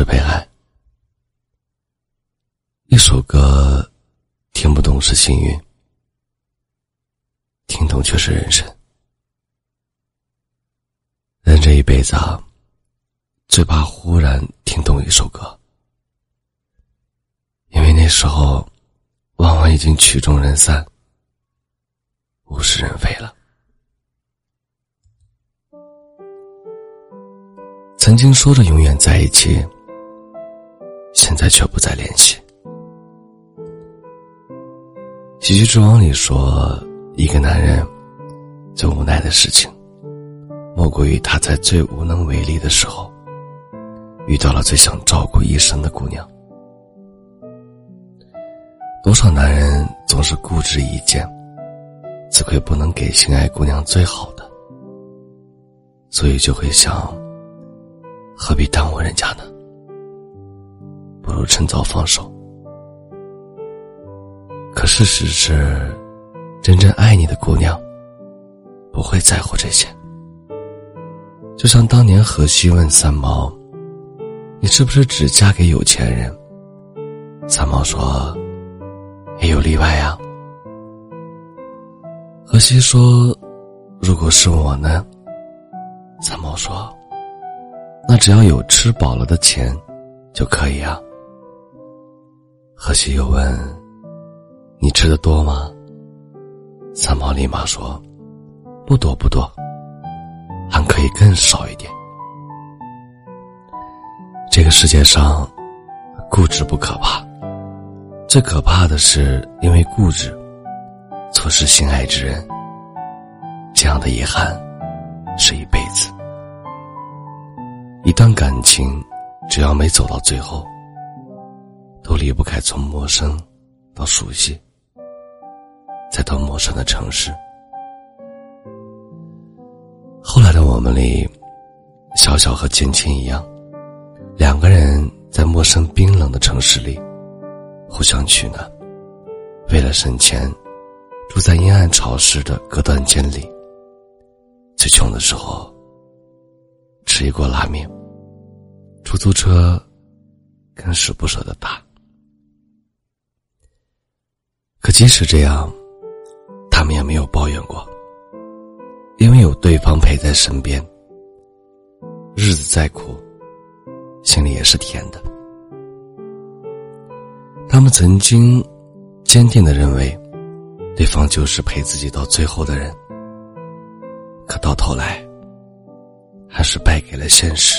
是被爱。一首歌听不懂是幸运，听懂却是人生。人这一辈子啊，最怕忽然听懂一首歌，因为那时候往往已经曲终人散，物是人非了。曾经说着永远在一起，现在却不再联系。喜剧之王里说，一个男人最无奈的事情，莫过于他在最无能为力的时候，遇到了最想照顾一生的姑娘。多少男人总是固执一见，自愧不能给心爱姑娘最好的，所以就会想。何必耽误人家呢？不如趁早放手。可事实是，真正爱你的姑娘不会在乎这些。就像当年荷西问三毛：“你是不是只嫁给有钱人？”三毛说：“也有例外啊。”荷西说：“如果是我呢？”三毛说。那只要有吃饱了的钱，就可以啊。荷西又问：“你吃的多吗？”三毛立马说：“不多不多，还可以更少一点。”这个世界上，固执不可怕，最可怕的是因为固执，错失心爱之人。这样的遗憾，是一辈子。一段感情，只要没走到最后，都离不开从陌生到熟悉，再到陌生的城市。后来的我们里，小小和简简一样，两个人在陌生冰冷的城市里互相取暖，为了省钱，住在阴暗潮湿的隔断间里。最穷的时候。吃一锅拉面，出租车更是不舍得打。可即使这样，他们也没有抱怨过，因为有对方陪在身边。日子再苦，心里也是甜的。他们曾经坚定的认为，对方就是陪自己到最后的人。可到头来。还是败给了现实、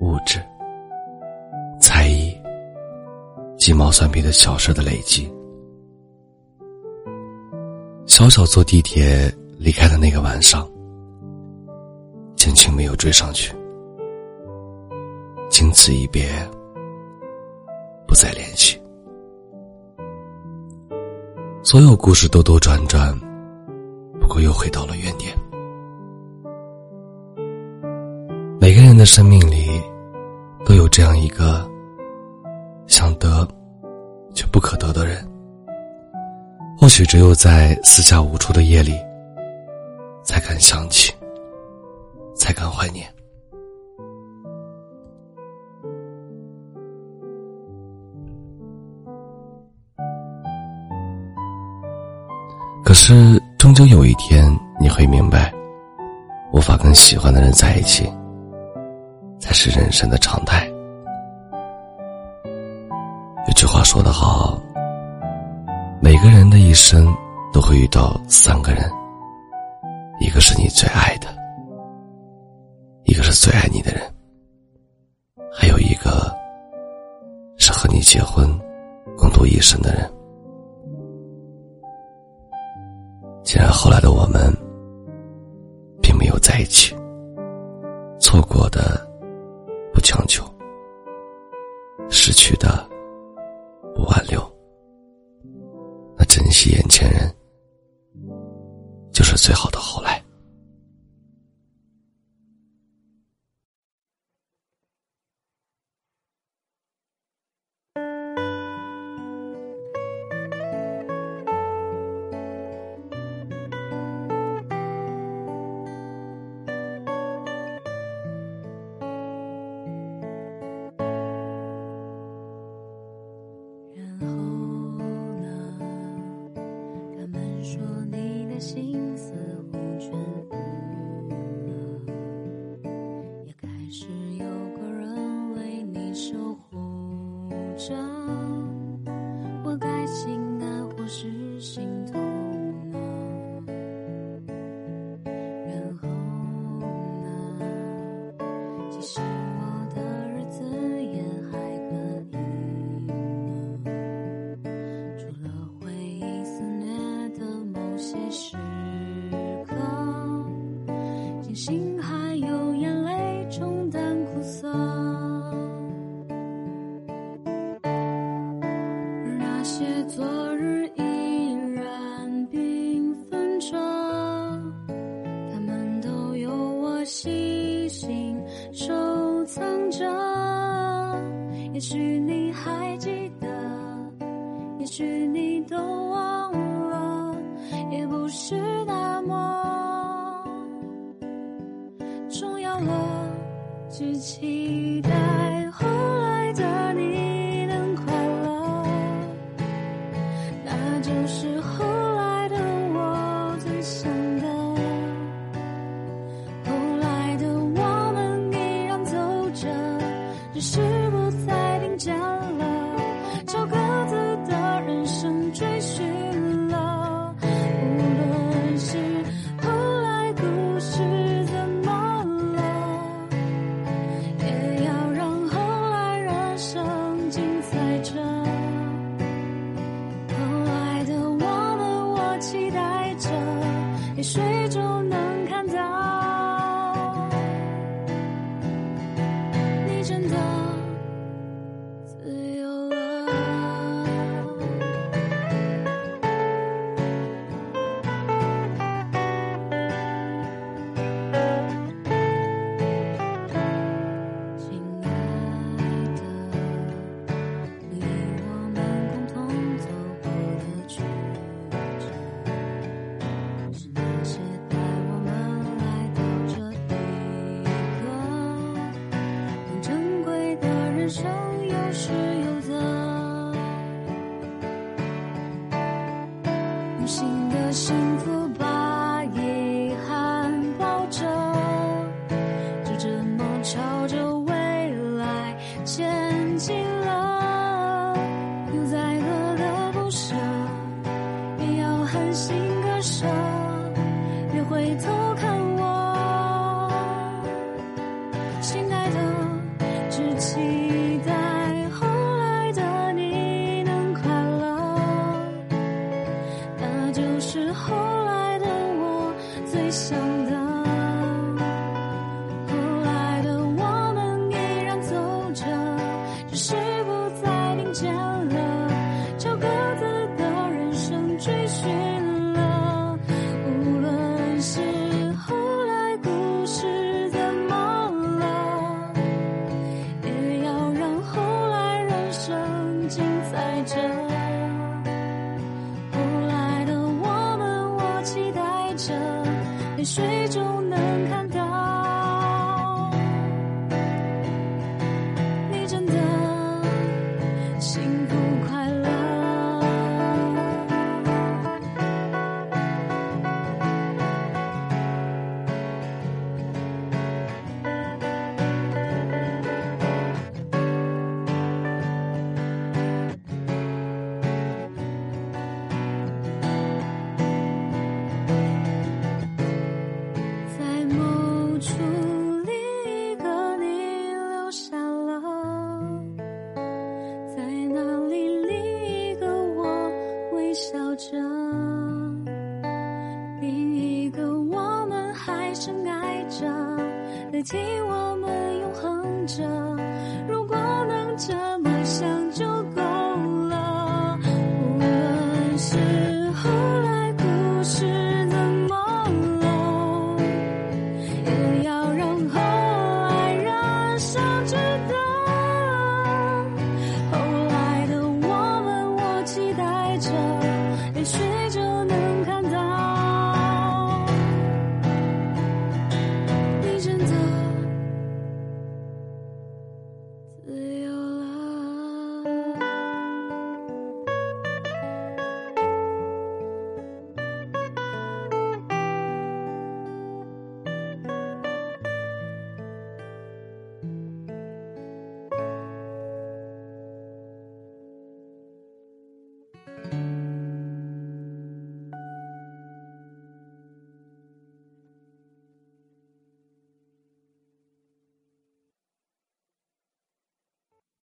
物质、猜疑、鸡毛蒜皮的小事的累积。小小坐地铁离开的那个晚上，简晴没有追上去，经此一别，不再联系。所有故事兜兜转转，不过又回到了原点。每个人的生命里，都有这样一个想得却不可得的人。或许只有在四下无处的夜里，才敢想起，才敢怀念。可是，终究有一天，你会明白，无法跟喜欢的人在一起。才是人生的常态。有句话说得好，每个人的一生都会遇到三个人，一个是你最爱的，一个是最爱你的人，还有一个是和你结婚、共度一生的人。既然后来的我们并没有在一起，错过的不。强求，失去的不挽留，眼前人，就是最好的后来。着只期待。水中难用心的幸福。精彩着后来的我们我期待着。泪水中